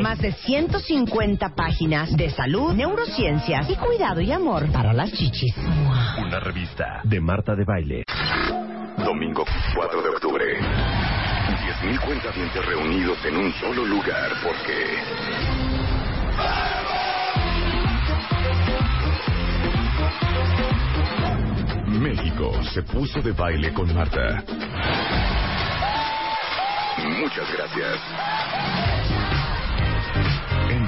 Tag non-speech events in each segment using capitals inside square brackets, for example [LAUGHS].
más de 150 páginas de salud, neurociencias y cuidado y amor para las chichis. Una revista de Marta de Baile. Domingo 4 de octubre. 10.000 cuentavientes reunidos en un solo lugar porque... México se puso de baile con Marta. Muchas gracias.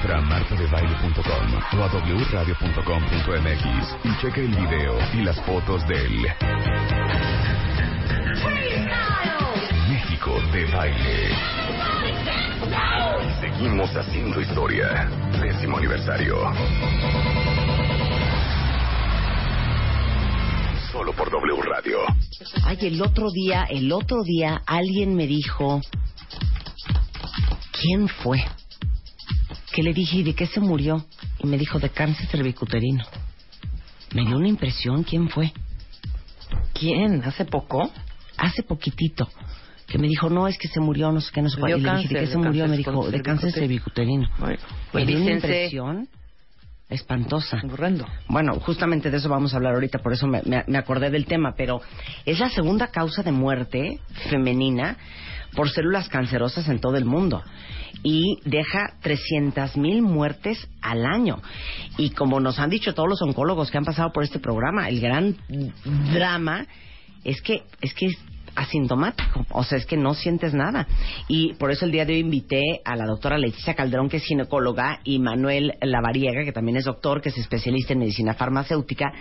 Entra a martadebaile.com o a wradio.com.mx y cheque el video y las fotos del México de baile. Seguimos haciendo historia. Décimo aniversario. Solo por W Radio. Ay, el otro día, el otro día alguien me dijo, ¿quién fue? Que le dije, ¿y de qué se murió? Y me dijo, de cáncer cervicuterino. Me dio una impresión, ¿quién fue? ¿Quién? ¿Hace poco? Hace poquitito. Que me dijo, no, es que se murió, no sé qué, no sé cuál. Y le dije, ¿de qué se murió? Me dijo, de cáncer cervicuterino. Bueno, Me dio una impresión espantosa. Horrendo. Bueno, justamente de eso vamos a hablar ahorita, por eso me, me- me acordé del tema, pero es la segunda causa de muerte femenina por células cancerosas en todo el mundo y deja 300 mil muertes al año. Y como nos han dicho todos los oncólogos que han pasado por este programa, el gran drama es que es que asintomático, o sea, es que no sientes nada. Y por eso el día de hoy invité a la doctora Leticia Calderón, que es ginecóloga, y Manuel Lavariega, que también es doctor, que es especialista en medicina farmacéutica,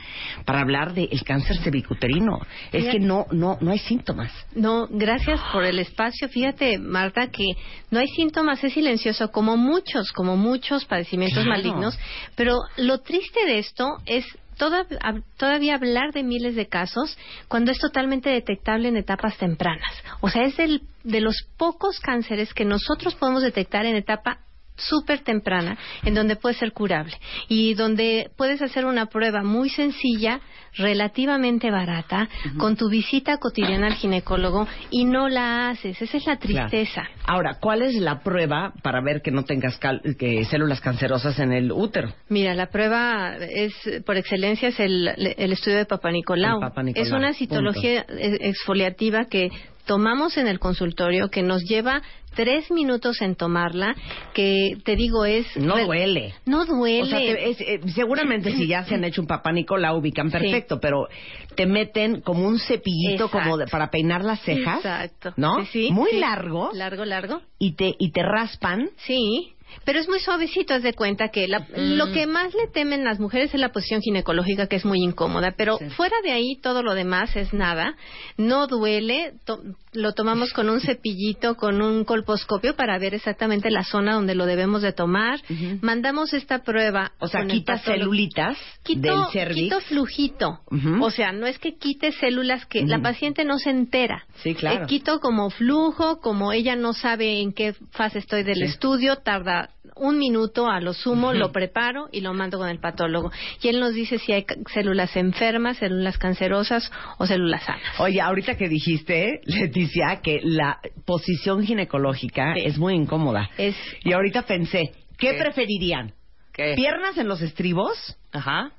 para hablar del cáncer cervicuterino. Es que no, no, no hay síntomas. No, gracias por el espacio. Fíjate, Marta, que no hay síntomas, es silencioso, como muchos, como muchos padecimientos Claro. malignos. Pero lo triste de esto es todavía hablar de miles de casos cuando es totalmente detectable en etapas tempranas. O sea, es de los pocos cánceres que nosotros podemos detectar en etapa súper temprana, en donde puede ser curable y donde puedes hacer una prueba muy sencilla, relativamente barata, con tu visita cotidiana al ginecólogo y no la haces. Esa es la tristeza. Ahora, ¿cuál es la prueba para ver que no tengas cal- que células cancerosas en el útero? Mira, la prueba es, por excelencia, es el, el estudio de Papa Nicolau. El Papa Nicolau, Es una citología eh, exfoliativa que tomamos en el consultorio, que nos lleva tres minutos en tomarla, que te digo es... No duele. No duele. O sea, te- es- eh, seguramente si ya se han hecho un papá Nicolau ubican perfecto, pero te meten como un cepillito Exacto. como de- para peinar las cejas, Exacto. ¿no? Sí, sí, Muy largo Largo, largo. y te y te raspan. Sí, pero es muy suavecito, haz de cuenta que la- lo que más le temen las mujeres es la posición ginecológica, que es muy incómoda, pero fuera de ahí todo lo demás es nada, no duele, to- lo tomamos con un [LAUGHS] cepillito, con un colposcopio para ver exactamente la zona donde lo debemos de tomar, mandamos esta prueba. O sea, patólogo. celulitas Quito, del cervix. quito flujito. O sea, no es que quite células que la Ujú. paciente no se entera. Sí, claro. Eh, quito como flujo, como ella no sabe en qué fase estoy del Sí. estudio, tarda un minuto a lo sumo, lo preparo y lo mando con el patólogo. Y él nos dice si hay células enfermas, células cancerosas o células sanas. Oye, ahorita que dijiste, Leticia, que la posición ginecológica Sí. es muy incómoda. Es Y ahorita pensé, ¿qué, ¿Qué? preferirían? ¿Qué? ¿Piernas en los estribos Ajá.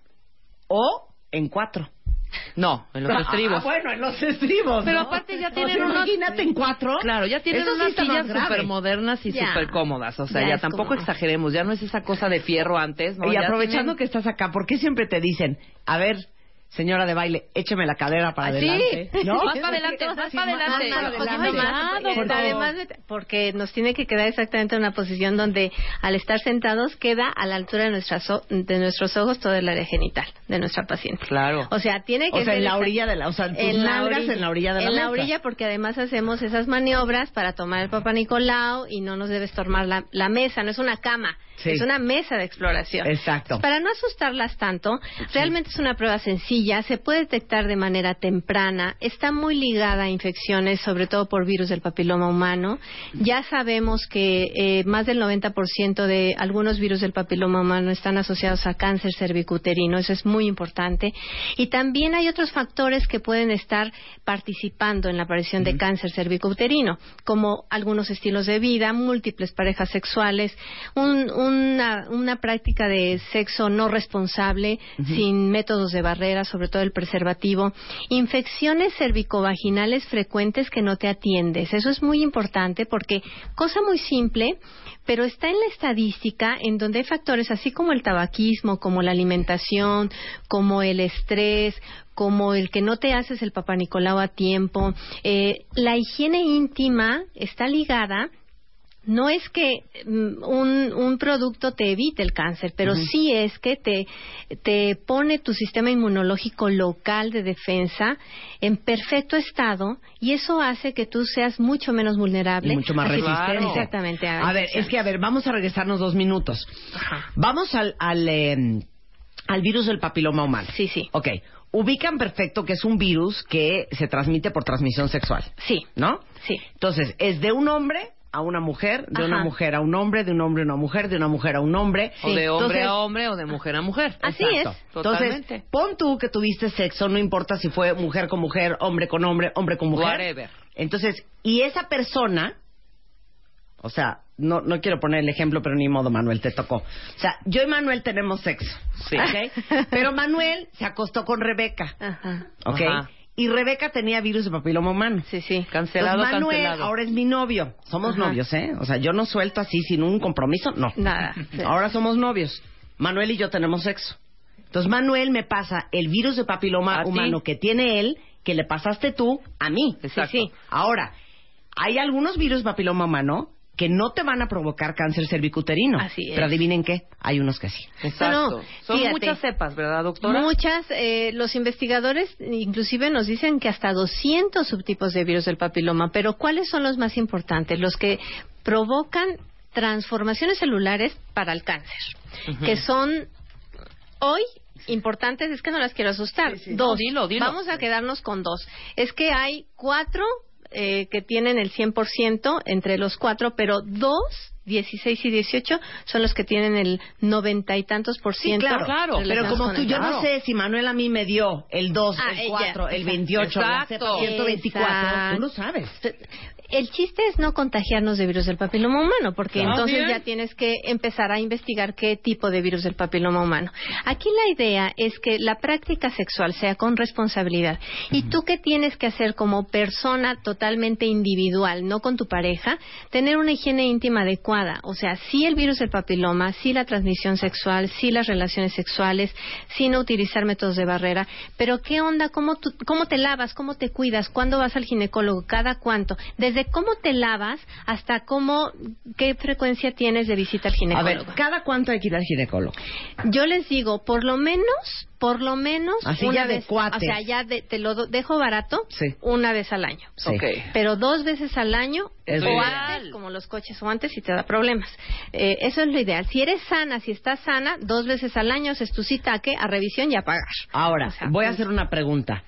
o en cuatro? No, en los Ah, estribos. bueno, en los estribos. Pero ¿no? aparte ya O tienen sea, unos- Imagínate en cuatro. Claro, ya tienen Eso sí unas más sillas súper modernas y súper cómodas. O sea, Ya ya, tampoco como- exageremos. Ya no es esa cosa de fierro antes, ¿no? y Ya aprovechando tienen- que estás acá, ¿por qué siempre te dicen, a ver, señora de baile, écheme la cadera para Ah, sí. adelante? [LAUGHS] ¿No? Más para adelante, más para adelante. Porque Porque- además de- porque nos tiene que quedar exactamente en una posición donde al estar sentados queda a la altura de nuestras o- de nuestros ojos todo el área genital de nuestra paciente. Claro. O sea, tiene que O sea, ser en la orilla de la, o sea, tus en nalgas orilla, en la orilla de la en la mesa. orilla porque además hacemos esas maniobras para tomar el Papa Nicolau y no nos debe estormar la, la mesa, no es una cama, Sí. es una mesa de exploración. Exacto. Para no asustarlas tanto, realmente es una prueba sencilla, se puede detectar de manera temprana, está muy ligada a infecciones, sobre todo por virus del papiloma humano. Ya sabemos que eh, más del 90% de algunos virus del papiloma humano están asociados a cáncer cervicuterino, eso es muy importante. Y también hay otros factores que pueden estar participando en la aparición de cáncer cervicuterino, como algunos estilos de vida, múltiples parejas sexuales, un- una, una práctica de sexo no responsable, sin métodos de barrera, sobre todo el preservativo, infecciones cervicovaginales frecuentes que no te atiendes. Eso es muy importante porque, cosa muy simple, pero está en la estadística en donde hay factores así como el tabaquismo, como la alimentación, como el estrés, como el que no te haces el papá Nicolau a tiempo. Eh, la higiene íntima está ligada no es que mm, un, un producto te evite el cáncer, pero sí es que te, te pone tu sistema inmunológico local de defensa en perfecto estado y eso hace que tú seas mucho menos vulnerable. Y mucho más resistente. Exactamente. A ver, es que, a ver, vamos a regresarnos dos minutos. Vamos al, al, eh, al virus del papiloma humano. Sí, sí. Ok. Ubican perfecto que es un virus que se transmite por transmisión sexual, Sí, ¿no? sí. Entonces, es de un hombre a una mujer, de una mujer a un hombre, de un hombre a una mujer, de una mujer a un hombre. O de hombre Entonces, a hombre o de mujer a mujer. Así Exacto. es. Entonces, pon tú que tuviste sexo, no importa si fue mujer con mujer, hombre con hombre, hombre con mujer. Whatever. Entonces, y esa persona, o sea, no, no quiero poner el ejemplo, pero ni modo, Manuel, te tocó. O sea, yo y Manuel tenemos sexo, Sí. ¿ok? [LAUGHS] Pero Manuel se acostó con Rebeca, Ajá. ¿ok? Ajá. Y Rebeca tenía virus de papiloma humano. Sí, sí. Cancelado, Entonces, Manuel cancelado. ahora es mi novio. Somos Ajá. novios, ¿eh? O sea, yo no suelto así sin un compromiso, no. Nada. Sí. Ahora somos novios. Manuel y yo tenemos sexo. Entonces Manuel me pasa el virus de papiloma humano que tiene él, que le pasaste tú a mí. Exacto. Sí, sí. Ahora, hay algunos virus de papiloma humano que no te van a provocar cáncer cervicuterino. Así es. Pero adivinen qué, hay unos que sí. Exacto. No, no, Son fíjate. muchas cepas, ¿verdad, doctora? Muchas, eh, los investigadores inclusive nos dicen que hasta 200 subtipos de virus del papiloma, pero ¿cuáles son los más importantes? Los que provocan transformaciones celulares para el cáncer, que son hoy importantes, es que no las quiero asustar. Dos, No, dilo, dilo. vamos a quedarnos con dos. Es que hay cuatro eh, que tienen el 100% entre los cuatro, pero dos 16 y 18 son los que tienen el noventa y tantos por Sí, ciento. claro, claro. Pero como tú, el yo cáncer. no sé si Manuel a mí me dio el 2, Ah, el ella, 4, el exacto. 28, la Exacto. cepa 124, tú lo sabes. El chiste es no contagiarnos de virus del papiloma humano, porque entonces bien. ya tienes que empezar a investigar qué tipo de virus del papiloma humano. Aquí la idea es que la práctica sexual sea con responsabilidad. Y tú qué tienes que hacer como persona totalmente individual, no con tu pareja, tener una higiene íntima adecuada. O sea, sí el virus del papiloma, sí la transmisión sexual, sí las relaciones sexuales, sí no utilizar métodos de barrera. Pero qué onda, cómo, tú- cómo te lavas, cómo te cuidas, cuándo vas al ginecólogo, cada cuánto. Desde cómo te lavas hasta cómo, qué frecuencia tienes de visita al A ginecólogo. ver, ¿cada cuánto hay que ir al ginecólogo? Yo les digo, por lo menos, por lo menos Así una ya de vez, cuates. o sea, ya de- te lo do- dejo barato, Sí. una vez al año. Sí. Pero dos veces al año Es o antes, como los coches o antes, si te da problemas. Eh, eso es lo ideal. Si eres sana, si estás sana, dos veces al año haces tu citaque a revisión y a pagar. Ahora, O sea, voy a pues- hacer una pregunta.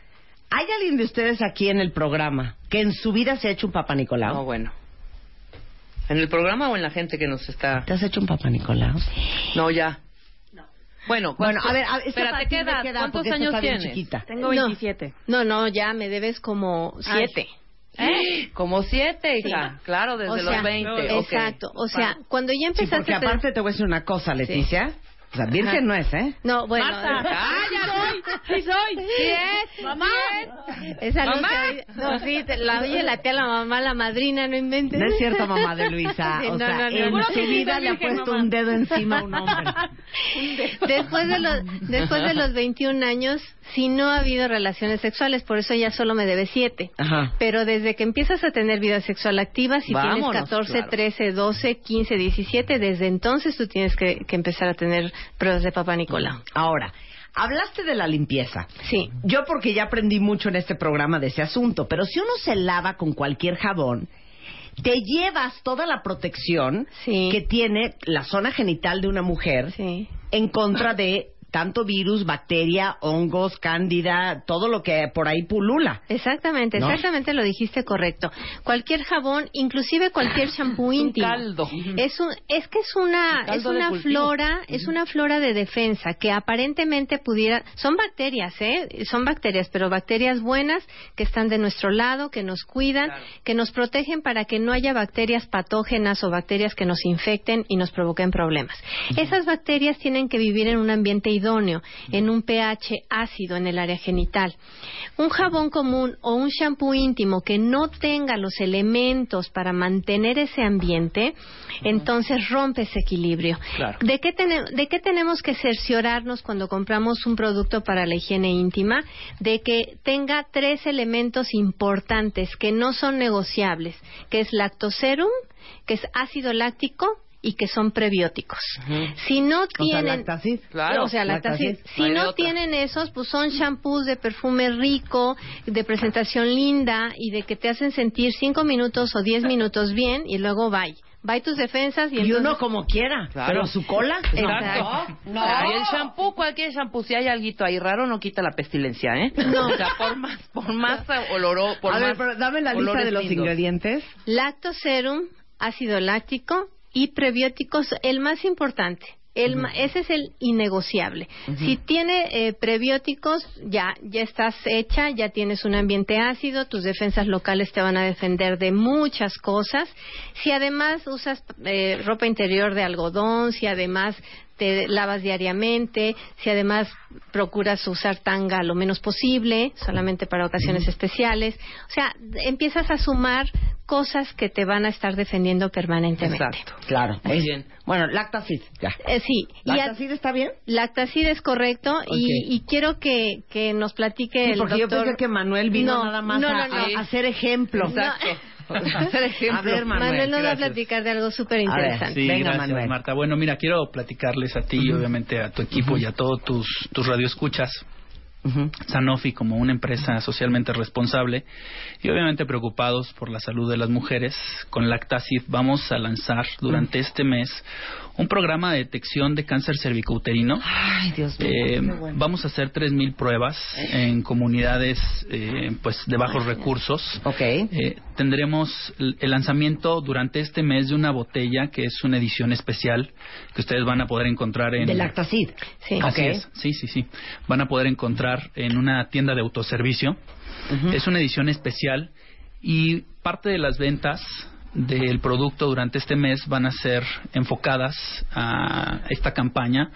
¿Hay alguien de ustedes aquí en el programa que en su vida se ha hecho un Papa Nicolau? No, bueno. ¿En el programa o en la gente que nos está...? ¿Te has hecho un Papa Nicolau? No, ya. Bueno, Bueno, ¿cuánto- a ver, a- ¿esta espérate, ¿qué edad? ¿Cuántos años tienes? chiquita. Tengo No. 27. No, no, ya me debes como siete. ¿Eh? Como siete, hija. Sí. Claro, desde O sea, los 20. ok. Exacto. O sea, cuando ya Sí, empezaste porque aparte te voy a decir una cosa, Leticia. O sea, virgen no es, ¿eh? No, bueno. Marta, ¡ah, ya soy! ¡Sí soy! [LAUGHS] Sí es. ¡Mamá! sí es. Esa ¿Mamá? No, no, sí, te- la oye la tía, la mamá, la madrina, no inventes. No es cierto, mamá de Luisa. [LAUGHS] Sí, O no, sea, no, no. en su vida le ha puesto mamá. un dedo encima a un hombre. [LAUGHS] Después de los después de los 21 años, si no ha habido relaciones sexuales, por eso ya solo me debe 7. Ajá. Pero desde que empiezas a tener vida sexual activa, si Vámonos, tienes 14, claro. 13, 12, 15, 17, desde entonces tú tienes que, que empezar a tener pruebas de Papá Nicolau. Ahora, hablaste de la limpieza. Sí. Yo porque ya aprendí mucho en este programa de ese asunto, pero si uno se lava con cualquier jabón, te llevas toda la protección Sí. que tiene la zona genital de una mujer Sí. en contra de tanto virus, bacteria, hongos, cándida, todo lo que por ahí pulula. Exactamente, ¿No? exactamente lo dijiste correcto. Cualquier jabón, inclusive cualquier champú [LAUGHS] íntimo. caldo. Es un, es que es una, es una flora, es una flora de defensa que aparentemente pudiera, son bacterias, ¿eh? Son bacterias, pero bacterias buenas que están de nuestro lado, que nos cuidan, que nos protegen para que no haya bacterias patógenas o bacterias que nos infecten y nos provoquen problemas. Esas bacterias tienen que vivir en un ambiente idóneo, en un pH ácido en el área genital. Un jabón común o un shampoo íntimo que no tenga los elementos para mantener ese ambiente, entonces rompe ese equilibrio. Claro. ¿De qué, ¿De qué tenemos que cerciorarnos cuando compramos un producto para la higiene íntima? De que tenga tres elementos importantes que no son negociables, que es lactoserum, que es ácido láctico y que son prebióticos. Si no O sea, tienen. Claro, o sea, lactacid. Si No tienen esos, pues son shampoos de perfume rico, de presentación linda y de que te hacen sentir cinco minutos o diez minutos bien y luego bye. Bye tus defensas y, Y entonces... uno como quiera, Claro. pero su cola. Exacto. No, Y el shampoo, cualquier shampoo, si hay alguito ahí raro, no quita la pestilencia, ¿eh? No. O sea, por más, por más oloro, por A ver, pero dame la lista de los lindos. ingredientes. Lactoserum, ácido láctico y prebióticos, el más importante. El ma- Ese es el innegociable. Si tiene eh, prebióticos, ya, ya estás hecha, ya tienes un ambiente ácido, tus defensas locales te van a defender de muchas cosas. Si además usas eh, ropa interior de algodón, si además te lavas diariamente, si además procuras usar tanga lo menos posible, solamente para ocasiones especiales. O sea, empiezas a sumar cosas que te van a estar defendiendo permanentemente. Exacto. Claro. Muy bien. Bueno, lactacid, ya. Eh, sí, y a- ¿Lactacid está bien? Lactacid es correcto y, y quiero que, que nos platique Sí, el porque yo doctor. pensé que Manuel vino No, nada más no, a, no, no. a- a hacer ejemplo. Exacto. [LAUGHS] No. Hacer ejemplo. A ver, Manuel. Manuel nos va a platicar de algo súper interesante. Sí, Venga, gracias, Manuel. Marta. Bueno, mira, quiero platicarles a ti y obviamente a tu equipo y a todos tus, tus radioescuchas. Sanofi como una empresa socialmente responsable y obviamente preocupados por la salud de las mujeres, con Lactacid vamos a lanzar durante este mes un programa de detección de cáncer cervicouterino. Ay, Dios mío. Eh, bueno. Vamos a hacer 3.000 pruebas en comunidades eh, pues de bajos recursos. Eh, tendremos el lanzamiento durante este mes de una botella que es una edición especial que ustedes van a poder encontrar en De lactacid. Sí. Así es, sí, sí, sí. Van a poder encontrar en una tienda de autoservicio. Es una edición especial y parte de las ventas del producto durante este mes van a ser enfocadas a esta campaña.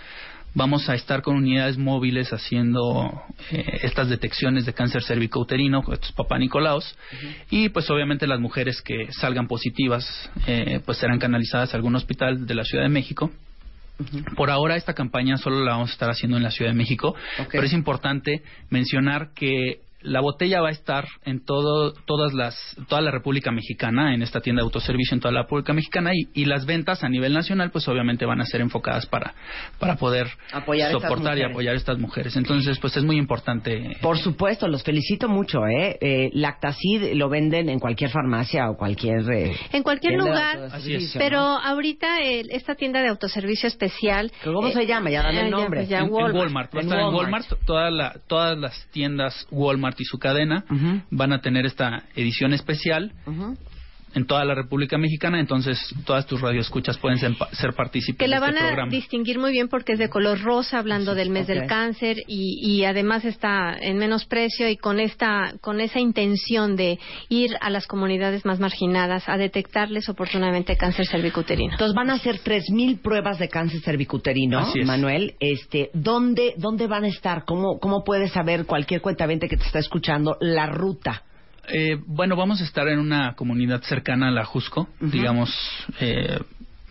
Vamos a estar con unidades móviles haciendo eh, estas detecciones de cáncer cervicouterino, estos papá Nicolaos, y pues obviamente las mujeres que salgan positivas eh, pues serán canalizadas a algún hospital de la Ciudad de México. Por ahora esta campaña solo la vamos a estar haciendo en la Ciudad de México, pero es importante mencionar que la botella va a estar en todo, todas las, toda la República Mexicana, en esta tienda de autoservicio en toda la República Mexicana, y, y las ventas a nivel nacional, pues obviamente van a ser enfocadas para, para poder Apoyar soportar y apoyar a estas mujeres. Entonces, pues es muy importante. Por supuesto, los felicito mucho, ¿eh? eh Lactacid lo venden en cualquier farmacia o cualquier... eh, En cualquier lugar, autoservicio, Así es. ¿no? pero ahorita el- esta tienda de autoservicio especial. ¿Cómo eh, se llama? Ya dame el ah, nombre. pues ya, en, en Walmart. Walmart. Va a En estar en Walmart. Walmart. Toda la- todas las tiendas Walmart y su cadena van a tener esta edición especial. En toda la República Mexicana, entonces todas tus radioescuchas pueden ser, ser partícipes que la este van a programa. distinguir muy bien porque es de color rosa, hablando del mes del cáncer y, y además está en menos precio y con esta con esa intención de ir a las comunidades más marginadas a detectarles oportunamente cáncer cervicuterino. Entonces van a hacer 3.000 pruebas de cáncer cervicuterino, Así es. Manuel. Este, ¿dónde, ¿Dónde van a estar? ¿Cómo, ¿Cómo puede saber cualquier cuentamente que te está escuchando la ruta? Eh, bueno, vamos a estar en una comunidad cercana a la Jusco, digamos, eh,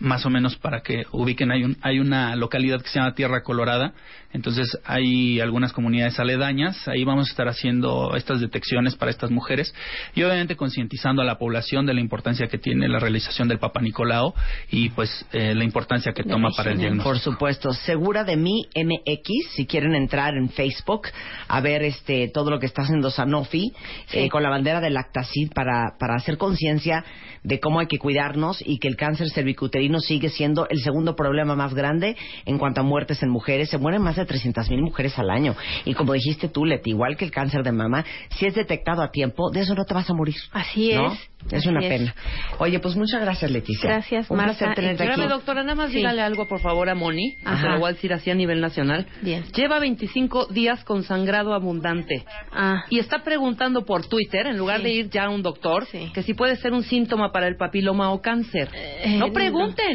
más o menos para que ubiquen. Hay, un, hay una localidad que se llama Tierra Colorada, entonces hay algunas comunidades aledañas. Ahí vamos a estar haciendo estas detecciones para estas mujeres y obviamente concientizando a la población de la importancia que tiene la realización del Papa Nicolau y pues eh, la importancia que toma para el diagnóstico. Por supuesto, Segura de mí MX, si quieren entrar en Facebook a ver este todo lo que está haciendo Sanofi eh, con la bandera de Lactacid para, para hacer conciencia de cómo hay que cuidarnos y que el cáncer cervicuterino sigue siendo el segundo problema más grande en cuanto a muertes en mujeres. Se mueren más de 300 mil mujeres al año. Y como dijiste tú, Leti, igual que el cáncer de mama, si es detectado a tiempo, de eso no te vas a morir. Así ¿no? es. Es así una es. pena. Oye, pues muchas gracias, Leticia. Gracias, Un Marta. placer tenerte aquí. Espérame, doctora, nada más Sí. dígale algo, por favor, a Moni. Ajá. Se lo voy a decir así a nivel nacional. Bien. Lleva 25 días con sangrado abundante. Ah, Y está preguntando por Twitter, en lugar Sí. de ir ya a un doctor, Sí. que si puede ser un síntoma para el papiloma o cáncer. Eh, no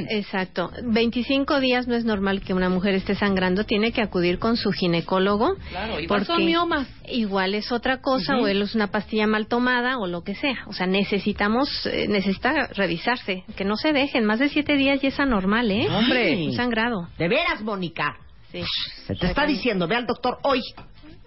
Exacto. 25 días no es normal que una mujer esté sangrando. Tiene que acudir con su ginecólogo. Claro, igual son porque miomas. Igual es otra cosa o es una pastilla mal tomada o lo que sea. O sea, necesitamos, eh, necesita revisarse. Que no se dejen. Más de siete días ya es anormal, ¿eh? Hombre. Un sangrado. De veras, Mónica. Sí. Se te está diciendo, ve al doctor hoy.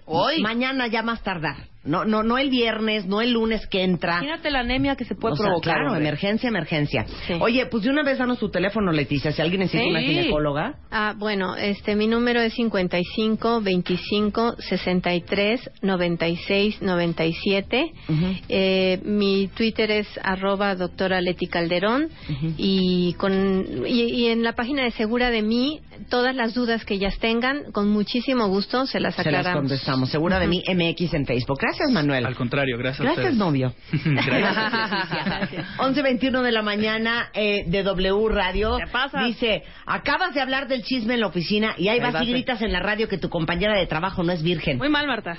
Hoy. Mañana ya más tardar. No, no, no el viernes, no el lunes que entra. Imagínate la anemia que se puede O sea, provocar. claro, hombre. emergencia, emergencia. Sí. Oye, pues de una vez danos tu teléfono, Leticia, si alguien necesita Sí. una ginecóloga. Ah, bueno, este, mi número es 55 25 63 96 97. Ujú. Eh, mi Twitter es arroba doctora Leti Calderón y, con, y, y en la página de Segura de mí, todas las dudas que ellas tengan, con muchísimo gusto se las Se las aclaramos. contestamos. Segura de mí, MX en Facebook. Gracias, Manuel. Al contrario, gracias, a Gracias, ustedes. novio. [LAUGHS] Gracias. [LAUGHS] 11.21 de la mañana eh, de W Radio. ¿Qué pasa? Dice, acabas de hablar del chisme en la oficina y ahí Ahí vas vas, y gritas en la radio que tu compañera de trabajo no es virgen. Muy mal, Marta.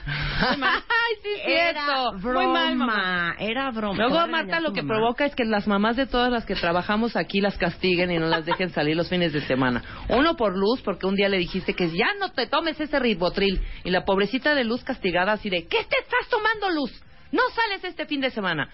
Muy mal. [LAUGHS] Ay, sí, Era cierto. broma. Muy mal, mamá. Era broma. Luego, Marta, lo que mamá. provoca es que las mamás de todas las que trabajamos aquí las castiguen y no las dejen salir los fines de semana. Uno por Luz, porque un día le dijiste que ya no te tomes ese ribotril. Y la pobrecita de Luz castigada así de, ¿qué te estás tomando, Luz? No sales este fin de semana.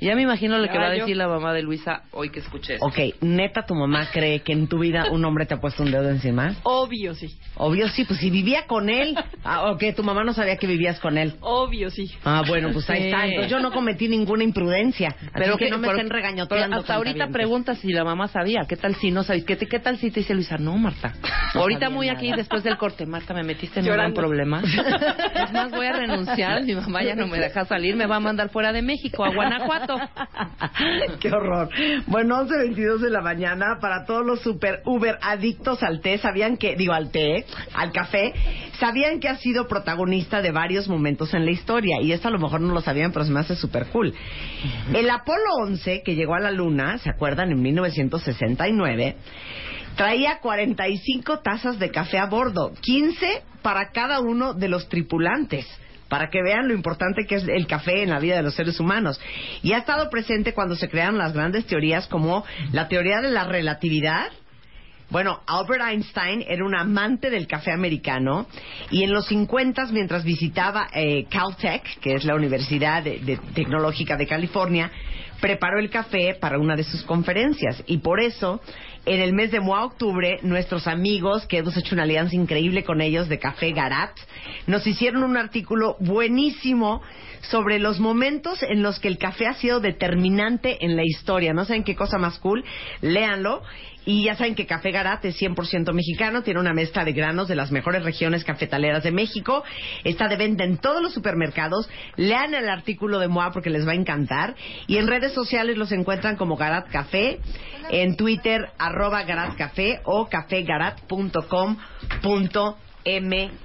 Y [LAUGHS] ya me imagino lo que va a decir la mamá de Luisa hoy que escuché eso. Ok, neta, tu mamá cree que en tu vida un hombre te ha puesto un dedo encima. Obvio, sí. Obvio sí, pues si vivía con él. Ah, o que tu mamá no sabía que vivías con él. Obvio, sí. Ah, bueno, pues ahí está. Entonces yo no cometí ninguna imprudencia. Así que no me pero- estén regañoteando. pero hasta ahorita cuentavientes. pregunta si la mamá sabía. ¿Qué tal si no sabes? ¿Qué, te- qué tal si te dice Luisa? No, Marta. ahorita sabía muy nada. aquí después del corte. Marta, me metiste en un gran Llorando. problema. [LAUGHS] es más, voy a renunciar. Mi mamá ya no me deja salir. Me va a mandar fuera de México, a Guanajuato. [LAUGHS] Qué horror. Bueno, 11.22 de la mañana para todos los super Uber adictos al té. ¿Sabían que, digo, al té, al café? ¿Sabían que ha sido protagonista de varios momentos en la historia? Y esto a lo mejor no lo sabían, pero se me hace súper cool. El Apolo 11, que llegó a la Luna, ¿se acuerdan? En 1969, traía 45 tazas de café a bordo, 15 para cada uno de los tripulantes para que vean lo importante que es el café en la vida de los seres humanos. Y ha estado presente cuando se crearon las grandes teorías como la teoría de la relatividad. Bueno, Albert Einstein era un amante del café americano y en los 50 mientras visitaba eh, Caltech, que es la Universidad de- de- Tecnológica de California, preparó el café para una de sus conferencias y por eso en el mes de Octubre nuestros amigos que hemos hecho una alianza increíble con ellos de Café Garat nos hicieron un artículo buenísimo sobre los momentos en los que el café ha sido determinante en la historia. ¿No saben qué cosa más cool? Léanlo. Y ya saben que Café Garat es 100% mexicano, tiene una mezcla de granos de las mejores regiones cafetaleras de México. Está de venta en todos los supermercados. Lean el artículo de MOA porque les va a encantar. Y en redes sociales los encuentran como Garat Café, en Twitter arroba Garat Café o cafegarat.com.mx.